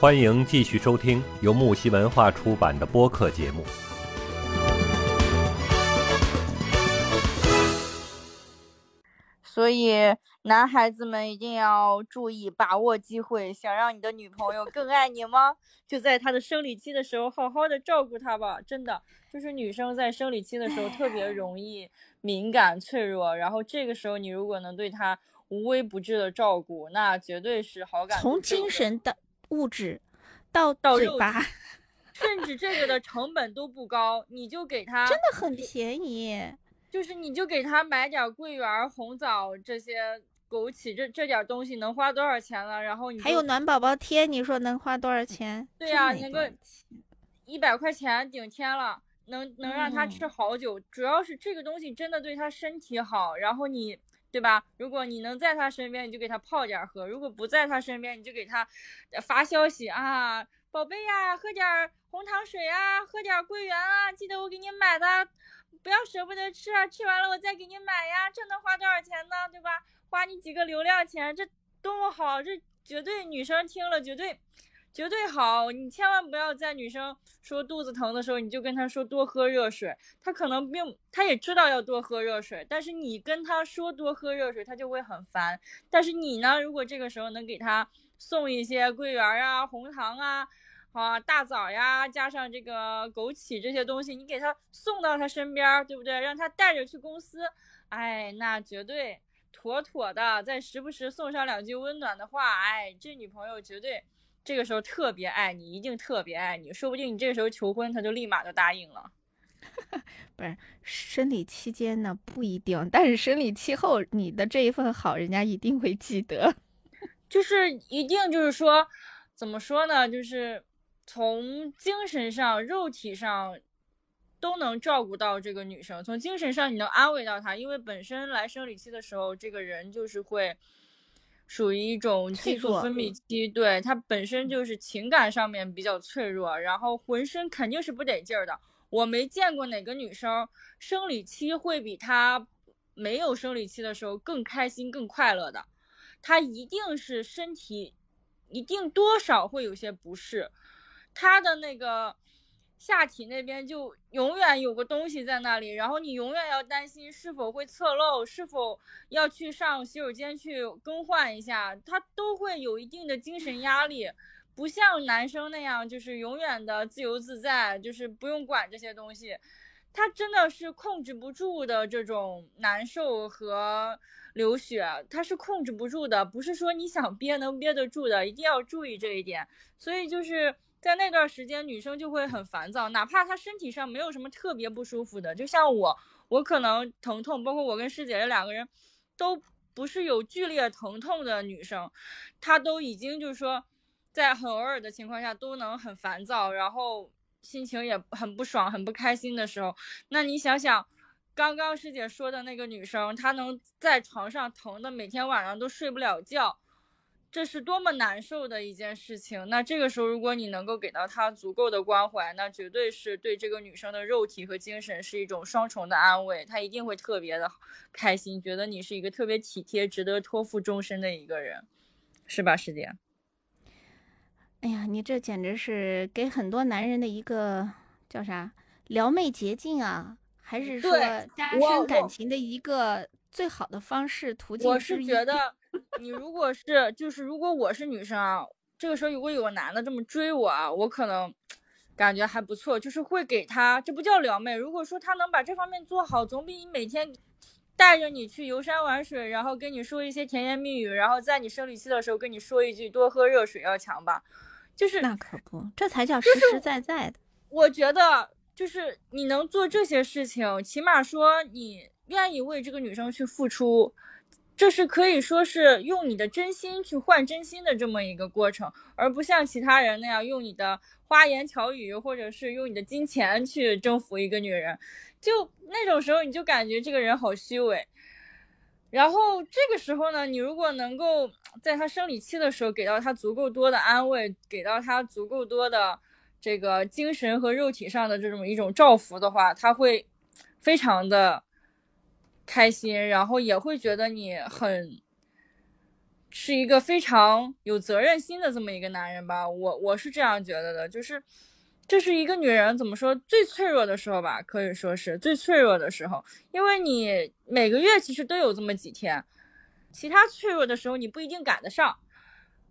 欢迎继续收听由木西文化出版的播客节目。所以，男孩子们一定要注意把握机会。想让你的女朋友更爱你吗？就在她的生理期的时候，好好的照顾她吧。真的，就是女生在生理期的时候特别容易敏感脆弱，然后这个时候你如果能对她无微不至的照顾，那绝对是好感。从精神到物质。到到嘴巴，甚至这个的成本都不高，你就给他真的很便宜，就是你就给他买点桂圆、红枣这些枸杞，这这点东西能花多少钱了？然后你还有暖宝宝贴，你说能花多少钱？对呀，那个一百块钱顶天了，能能让他吃好久。主要是这个东西真的对他身体好，然后你。对吧？如果你能在他身边，你就给他泡点喝；如果不在他身边，你就给他发消息啊，宝贝呀，喝点红糖水啊，喝点桂圆啊，记得我给你买的，不要舍不得吃啊，吃完了我再给你买呀，这能花多少钱呢？对吧？花你几个流量钱，这多么好，这绝对女生听了绝对。绝对好，你千万不要在女生说肚子疼的时候，你就跟她说多喝热水。她可能并她也知道要多喝热水，但是你跟她说多喝热水，她就会很烦。但是你呢，如果这个时候能给她送一些桂圆啊、红糖啊、啊大枣呀，加上这个枸杞这些东西，你给她送到她身边，对不对？让她带着去公司，哎，那绝对妥妥的。再时不时送上两句温暖的话，哎，这女朋友绝对。这个时候特别爱你，一定特别爱你，说不定你这个时候求婚，他就立马就答应了。不是生理期间呢，不一定，但是生理期后，你的这一份好，人家一定会记得。就是一定就是说，怎么说呢？就是从精神上、肉体上都能照顾到这个女生。从精神上，你能安慰到她，因为本身来生理期的时候，这个人就是会。属于一种激素分泌期，对它本身就是情感上面比较脆弱，然后浑身肯定是不得劲儿的。我没见过哪个女生生理期会比她没有生理期的时候更开心、更快乐的。她一定是身体一定多少会有些不适，她的那个。下体那边就永远有个东西在那里，然后你永远要担心是否会侧漏，是否要去上洗手间去更换一下，他都会有一定的精神压力，不像男生那样就是永远的自由自在，就是不用管这些东西，他真的是控制不住的这种难受和流血，他是控制不住的，不是说你想憋能憋得住的，一定要注意这一点，所以就是。在那段时间，女生就会很烦躁，哪怕她身体上没有什么特别不舒服的，就像我，我可能疼痛，包括我跟师姐这两个人，都不是有剧烈疼痛的女生，她都已经就是说，在很偶尔的情况下都能很烦躁，然后心情也很不爽、很不开心的时候，那你想想，刚刚师姐说的那个女生，她能在床上疼的每天晚上都睡不了觉。这是多么难受的一件事情。那这个时候，如果你能够给到她足够的关怀，那绝对是对这个女生的肉体和精神是一种双重的安慰。她一定会特别的开心，觉得你是一个特别体贴、值得托付终身的一个人，是吧，师姐？哎呀，你这简直是给很多男人的一个叫啥撩妹捷径啊？还是说加深感情的一个最好的方式途径？我是觉得。你如果是，就是如果我是女生啊，这个时候如果有个男的这么追我啊，我可能感觉还不错，就是会给他，这不叫撩妹。如果说他能把这方面做好，总比你每天带着你去游山玩水，然后跟你说一些甜言蜜语，然后在你生理期的时候跟你说一句多喝热水要强吧？就是那可不，这才叫实实在在的。我觉得就是你能做这些事情，起码说你愿意为这个女生去付出。这是可以说是用你的真心去换真心的这么一个过程，而不像其他人那样用你的花言巧语或者是用你的金钱去征服一个女人，就那种时候你就感觉这个人好虚伪。然后这个时候呢，你如果能够在她生理期的时候给到她足够多的安慰，给到她足够多的这个精神和肉体上的这种一种照拂的话，她会非常的。开心，然后也会觉得你很是一个非常有责任心的这么一个男人吧，我我是这样觉得的，就是这是一个女人怎么说最脆弱的时候吧，可以说是最脆弱的时候，因为你每个月其实都有这么几天，其他脆弱的时候你不一定赶得上，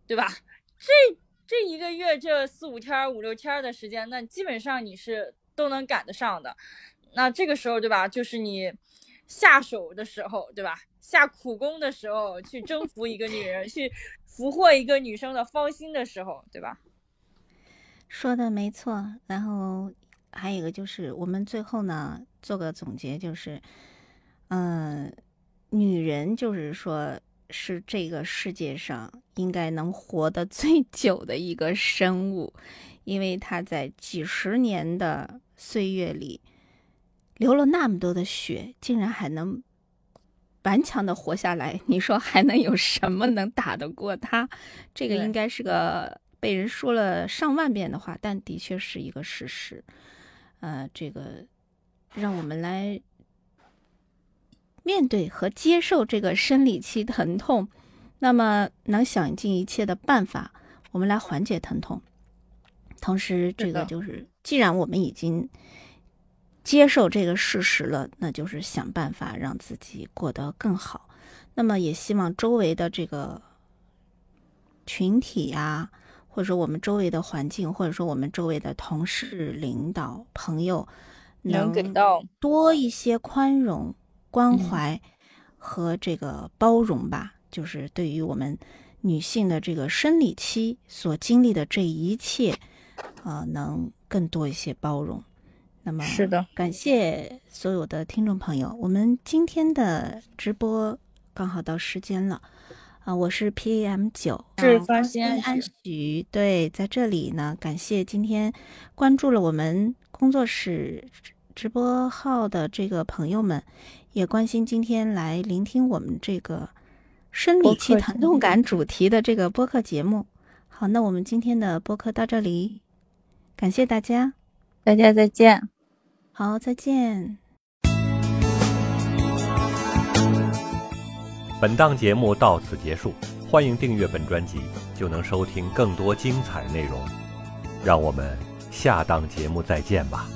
对吧？这这一个月这四五天五六天的时间，那基本上你是都能赶得上的，那这个时候对吧，就是你下手的时候，对吧？下苦功的时候，去征服一个女人，去俘获一个女生的芳心的时候，对吧？说的没错。然后还有一个就是，我们最后呢做个总结，就是，嗯，女人就是说是这个世界上应该能活得最久的一个生物，因为她在几十年的岁月里流了那么多的血，竟然还能。顽强的活下来，你说还能有什么能打得过他？这个应该是个被人说了上万遍的话，但的确是一个事实。呃，这个让我们来面对和接受这个生理期疼痛，那么能想尽一切的办法，我们来缓解疼痛。同时，这个就是既然我们已经。接受这个事实了，那就是想办法让自己过得更好。那么也希望周围的这个群体呀，或者说我们周围的环境，或者说我们周围的同事、领导、朋友，能给到多一些宽容、关怀和这个包容吧。就是对于我们女性的这个生理期所经历的这一切，啊，能更多一些包容。那么是的，感谢所有的听众朋友，我们今天的直播刚好到时间了啊！我是 P A M 九，是方心安许。对，在这里呢，感谢今天关注了我们工作室直播号的这个朋友们，也关心今天来聆听我们这个生理期疼痛感主题的这个播客节目。好，那我们今天的播客到这里，感谢大家。大家再见，好，再见。本档节目到此结束，欢迎订阅本专辑，就能收听更多精彩内容。让我们下档节目再见吧。